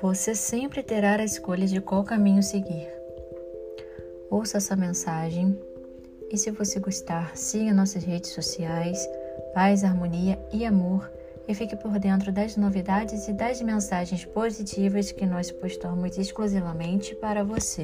Você sempre terá a escolha de qual caminho seguir. Ouça essa mensagem e, se você gostar, siga nossas redes sociais, Paz, Harmonia e Amor e fique por dentro das novidades e das mensagens positivas que nós postamos exclusivamente para você.